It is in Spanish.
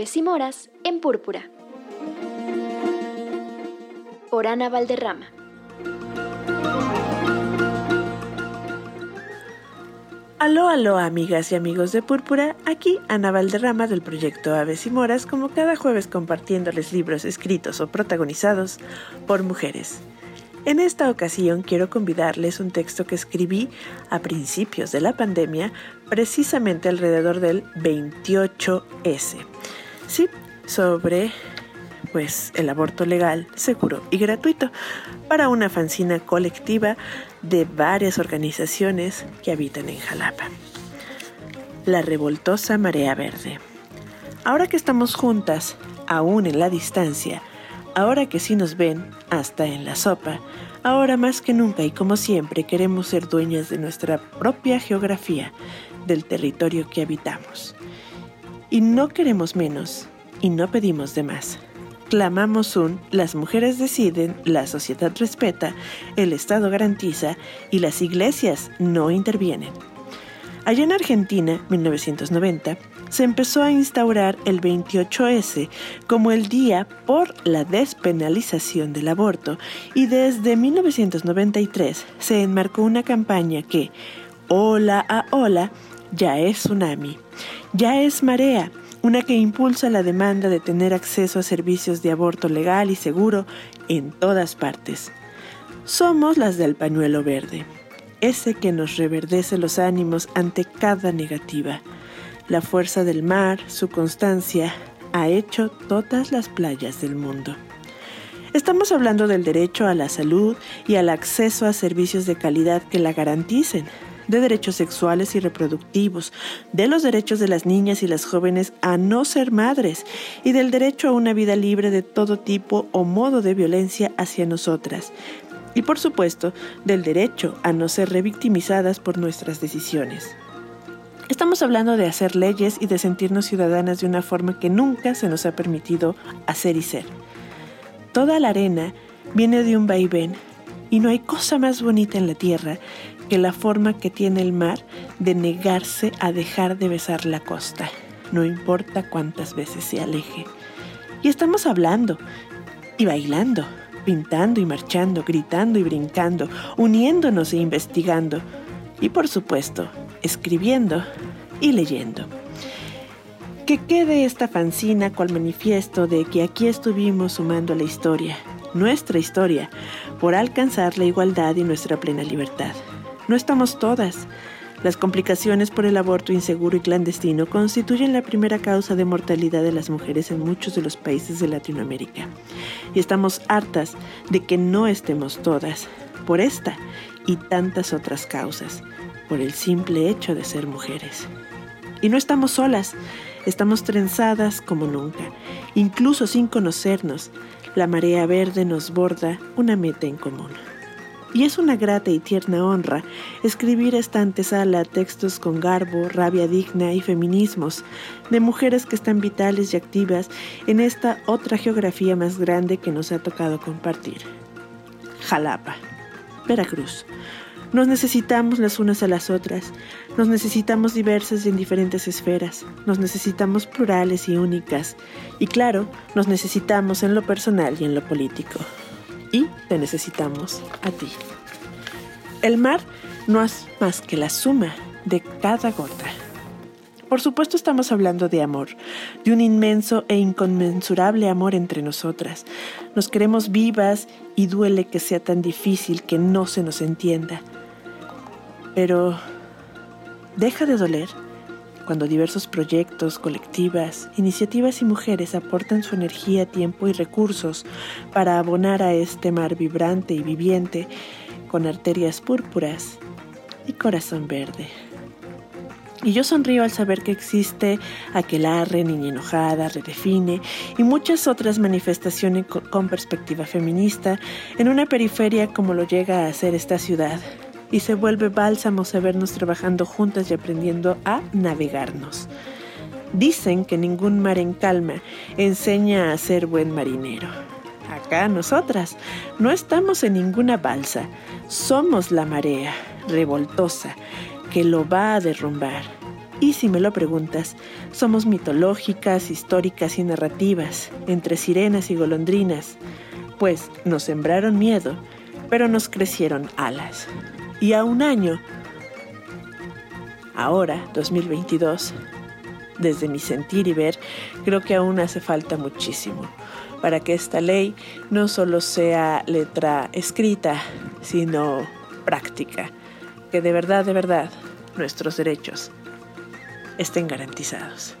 Aves y Moras en Púrpura. Por Ana Valderrama. Aló, aló, amigas y amigos de Púrpura. Aquí Ana Valderrama del proyecto Aves y Moras, como cada jueves compartiéndoles libros escritos o protagonizados por mujeres. En esta ocasión quiero convidarles un texto que escribí a principios de la pandemia, precisamente alrededor del 28S. Sí, sobre pues el aborto legal, seguro y gratuito para una fanzina colectiva de varias organizaciones que habitan en Jalapa. La revoltosa marea verde. Ahora que estamos juntas, aún en la distancia, Ahora que sí nos ven, hasta en la sopa, ahora más que nunca y como siempre queremos ser dueñas de nuestra propia geografía, del territorio que habitamos. Y no queremos menos, y no pedimos de más. Clamamos un, las mujeres deciden, la sociedad respeta, el Estado garantiza y las iglesias no intervienen. Allá en Argentina, 1990, se empezó a instaurar el 28S como el día por la despenalización del aborto y desde 1993 se enmarcó una campaña que, hola a hola, ya es tsunami, ya es marea, una que impulsa la demanda de tener acceso a servicios de aborto legal y seguro en todas partes. Somos las del pañuelo verde, ese que nos reverdece los ánimos ante cada negativa la fuerza del mar, su constancia, ha hecho todas las playas del mundo. Estamos hablando del derecho a la salud y al acceso a servicios de calidad que la garanticen, de derechos sexuales y reproductivos, de los derechos de las niñas y las jóvenes a no ser madres y del derecho a una vida libre de todo tipo o modo de violencia hacia nosotras. Y por supuesto, del derecho a no ser revictimizadas por nuestras decisiones. Estamos hablando de hacer leyes y de sentirnos ciudadanas de una forma que nunca se nos ha permitido hacer y ser. Toda la arena viene de un vaivén y no hay cosa más bonita en la tierra que la forma que tiene el mar de negarse a dejar de besar la costa, no importa cuántas veces se aleje. Y estamos hablando y bailando, pintando y marchando, gritando y brincando, uniéndonos e investigando. Y por supuesto, escribiendo y leyendo. Que quede esta fanzina cual manifiesto de que aquí estuvimos sumando la historia, nuestra historia, por alcanzar la igualdad y nuestra plena libertad. No estamos todas. Las complicaciones por el aborto inseguro y clandestino constituyen la primera causa de mortalidad de las mujeres en muchos de los países de Latinoamérica. Y estamos hartas de que no estemos todas, por esta y tantas otras causas por el simple hecho de ser mujeres. Y no estamos solas, estamos trenzadas como nunca, incluso sin conocernos. La marea verde nos borda una meta en común. Y es una grata y tierna honra escribir esta antesala textos con garbo, rabia digna y feminismos de mujeres que están vitales y activas en esta otra geografía más grande que nos ha tocado compartir. Jalapa, Veracruz, nos necesitamos las unas a las otras, nos necesitamos diversas y en diferentes esferas, nos necesitamos plurales y únicas, y claro, nos necesitamos en lo personal y en lo político. Y te necesitamos a ti. El mar no es más que la suma de cada gota. Por supuesto estamos hablando de amor, de un inmenso e inconmensurable amor entre nosotras. Nos queremos vivas y duele que sea tan difícil que no se nos entienda. Pero deja de doler cuando diversos proyectos, colectivas, iniciativas y mujeres aportan su energía, tiempo y recursos para abonar a este mar vibrante y viviente con arterias púrpuras y corazón verde. Y yo sonrío al saber que existe Aquelarre, Niña Enojada, Redefine y muchas otras manifestaciones con perspectiva feminista en una periferia como lo llega a ser esta ciudad, y se vuelve bálsamo sabernos trabajando juntas y aprendiendo a navegarnos. Dicen que ningún mar en calma enseña a ser buen marinero. Acá nosotras no estamos en ninguna balsa, somos la marea revoltosa que lo va a derrumbar. Y si me lo preguntas, somos mitológicas, históricas y narrativas, entre sirenas y golondrinas, pues nos sembraron miedo, pero nos crecieron alas. Y a un año, ahora, 2022, desde mi sentir y ver, creo que aún hace falta muchísimo para que esta ley no solo sea letra escrita, sino práctica, que de verdad, de verdad, nuestros derechos estén garantizados.